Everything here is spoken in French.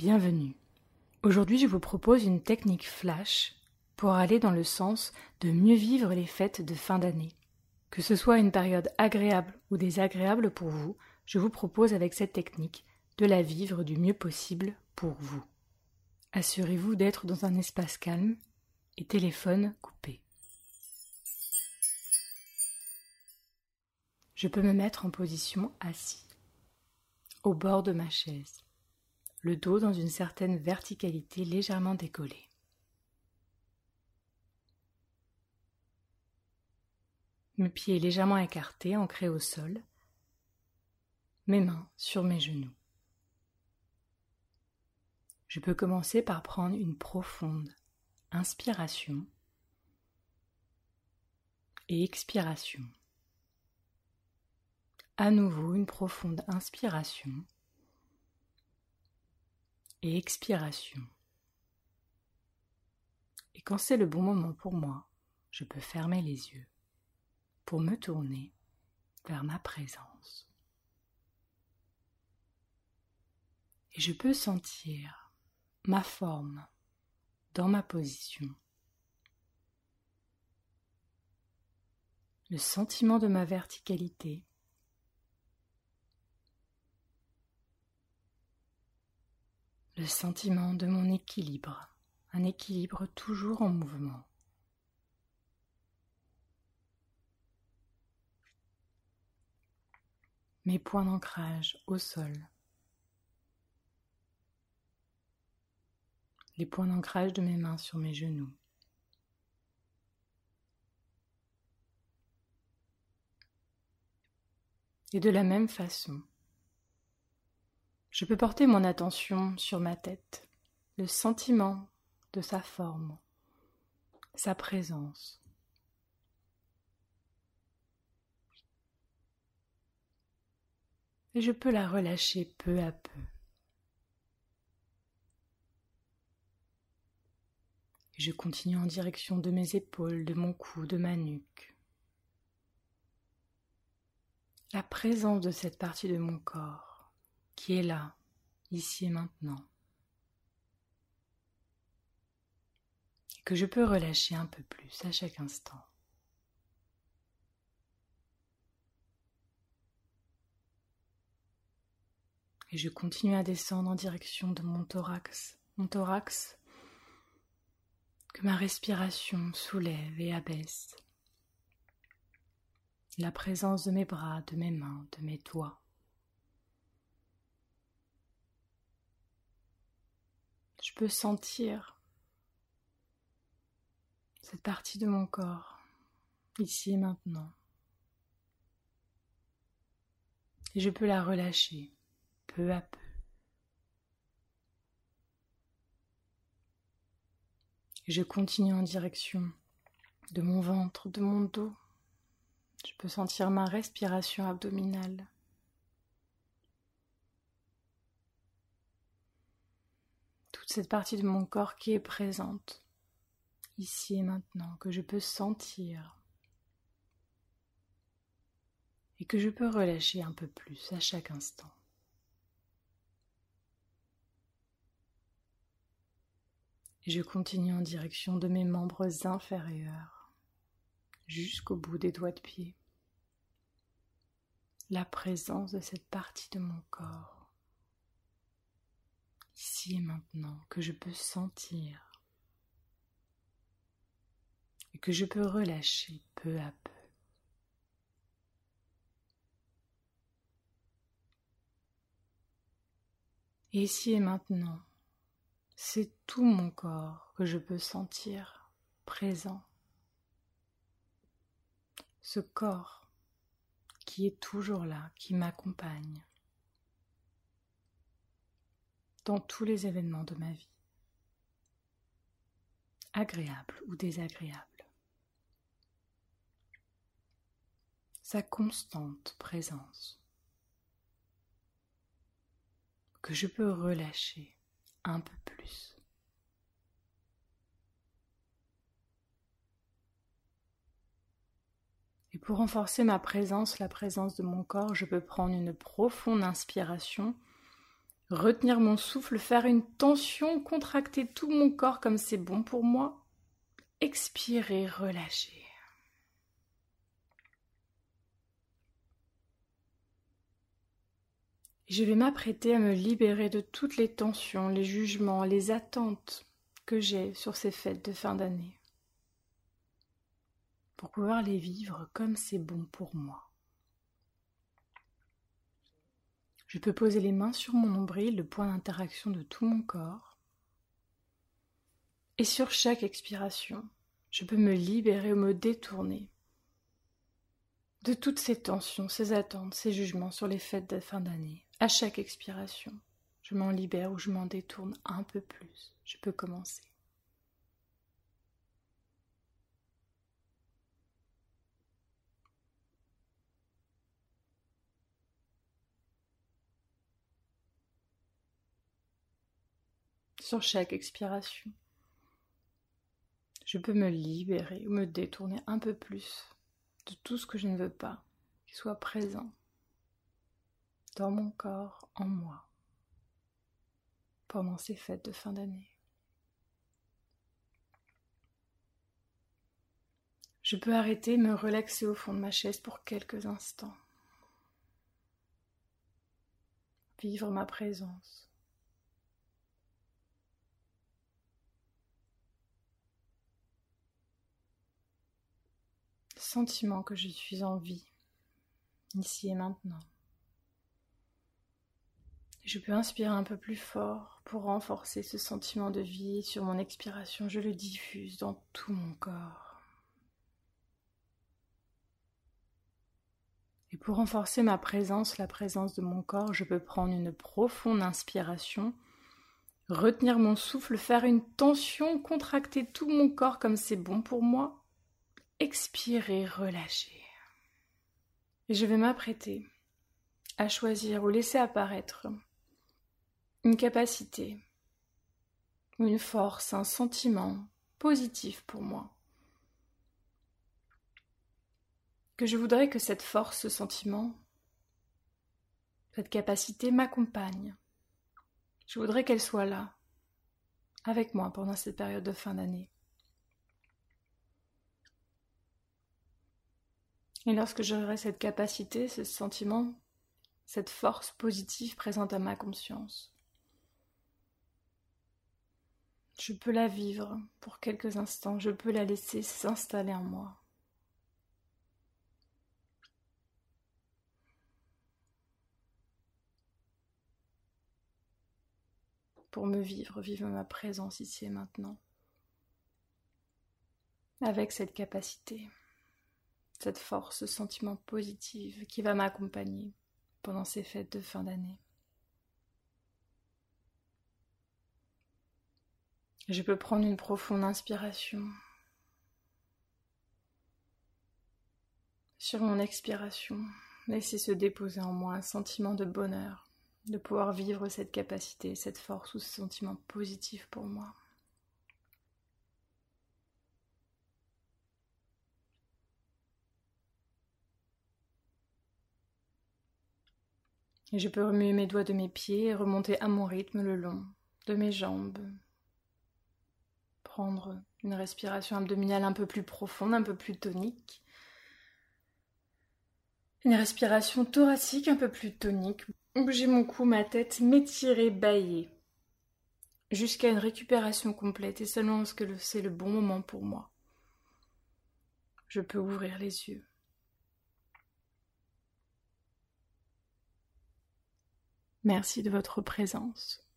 Bienvenue. Aujourd'hui, je vous propose une technique flash pour aller dans le sens de mieux vivre les fêtes de fin d'année. Que ce soit une période agréable ou désagréable pour vous, je vous propose avec cette technique de la vivre du mieux possible pour vous. Assurez-vous d'être dans un espace calme et téléphone coupé. Je peux me mettre en position assis, au bord de ma chaise, le dos dans une certaine verticalité légèrement décollée. Mes pieds légèrement écartés, ancrés au sol, mes mains sur mes genoux. Je peux commencer par prendre une profonde inspiration et expiration. À nouveau une profonde inspiration et expiration. Et quand c'est le bon moment pour moi, je peux fermer les yeux pour me tourner vers ma présence. Et je peux sentir ma forme dans ma position. Le sentiment de ma verticalité. Le sentiment de mon équilibre, un équilibre toujours en mouvement. Mes points d'ancrage au sol. les points d'ancrage de mes mains sur mes genoux. Et de la même façon, je peux porter mon attention sur ma tête, le sentiment de sa forme, sa présence. Et je peux la relâcher peu à peu. je continue en direction de mes épaules, de mon cou, de ma nuque. La présence de cette partie de mon corps qui est là, ici et maintenant. Et que je peux relâcher un peu plus à chaque instant. Et je continue à descendre en direction de mon thorax. Mon thorax que ma respiration soulève et abaisse. La présence de mes bras, de mes mains, de mes doigts. Je peux sentir cette partie de mon corps, ici et maintenant. Et je peux la relâcher peu à peu. je continue en direction de mon ventre, de mon dos. Je peux sentir ma respiration abdominale. Cette partie de mon corps qui est présente, ici et maintenant, que je peux sentir et que je peux relâcher un peu plus à chaque instant. et je continue en direction de mes membres inférieurs jusqu'au bout des doigts de pied. La présence de cette partie de mon corps, ici et maintenant, que je peux sentir et que je peux relâcher peu à peu. Et ici et maintenant, c'est tout mon corps que je peux sentir présent. Ce corps qui est toujours là, qui m'accompagne dans tous les événements de ma vie, agréables ou désagréables. Sa constante présence que je peux relâcher un peu plus. Et pour renforcer ma présence, la présence de mon corps, je peux prendre une profonde inspiration, retenir mon souffle, faire une tension, contracter tout mon corps comme c'est bon pour moi, expirer, relâcher. Je vais m'apprêter à me libérer de toutes les tensions, les jugements, les attentes que j'ai sur ces fêtes de fin d'année, pour pouvoir les vivre comme c'est bon pour moi. Je peux poser les mains sur mon nombril, le point d'interaction de tout mon corps. Et sur chaque expiration, je peux me libérer ou me détourner de toutes ces tensions, ces attentes, ces jugements sur les fêtes de fin d'année. À chaque expiration, je m'en libère ou je m'en détourne un peu plus. Je peux commencer. Sur chaque expiration. Je peux me libérer ou me détourner un peu plus de tout ce que je ne veux pas qui soit présent dans mon corps, en moi, pendant ces fêtes de fin d'année. Je peux arrêter, me relaxer au fond de ma chaise pour quelques instants. Vivre ma présence. Sentiment que je suis en vie, ici et maintenant. Je peux inspirer un peu plus fort pour renforcer ce sentiment de vie sur mon expiration, je le diffuse dans tout mon corps. Et pour renforcer ma présence, la présence de mon corps, je peux prendre une profonde inspiration, retenir mon souffle, faire une tension, contracter tout mon corps comme c'est bon pour moi, expirer, relâcher. Et je vais m'apprêter à choisir ou laisser apparaître une capacité, une force, un sentiment positif pour moi. Que je voudrais que cette force, ce sentiment, cette capacité m'accompagne. Je voudrais qu'elle soit là, avec moi pendant cette période de fin d'année. Et lorsque j'aurai cette capacité, ce sentiment, cette force positive présente à ma conscience, je peux la vivre pour quelques instants, je peux la laisser s'installer en moi. Pour me vivre, vivre ma présence ici et maintenant, avec cette capacité cette force, ce sentiment positif qui va m'accompagner pendant ces fêtes de fin d'année. Je peux prendre une profonde inspiration. Sur mon expiration, laisser se déposer en moi un sentiment de bonheur, de pouvoir vivre cette capacité, cette force ou ce sentiment positif pour moi. Et je peux remuer mes doigts de mes pieds et remonter à mon rythme le long de mes jambes. Prendre une respiration abdominale un peu plus profonde, un peu plus tonique. Une respiration thoracique un peu plus tonique. Bouger mon cou, ma tête, m'étirer, bailler. Jusqu'à une récupération complète et seulement lorsque c'est le bon moment pour moi. Je peux ouvrir les yeux. Merci de votre présence.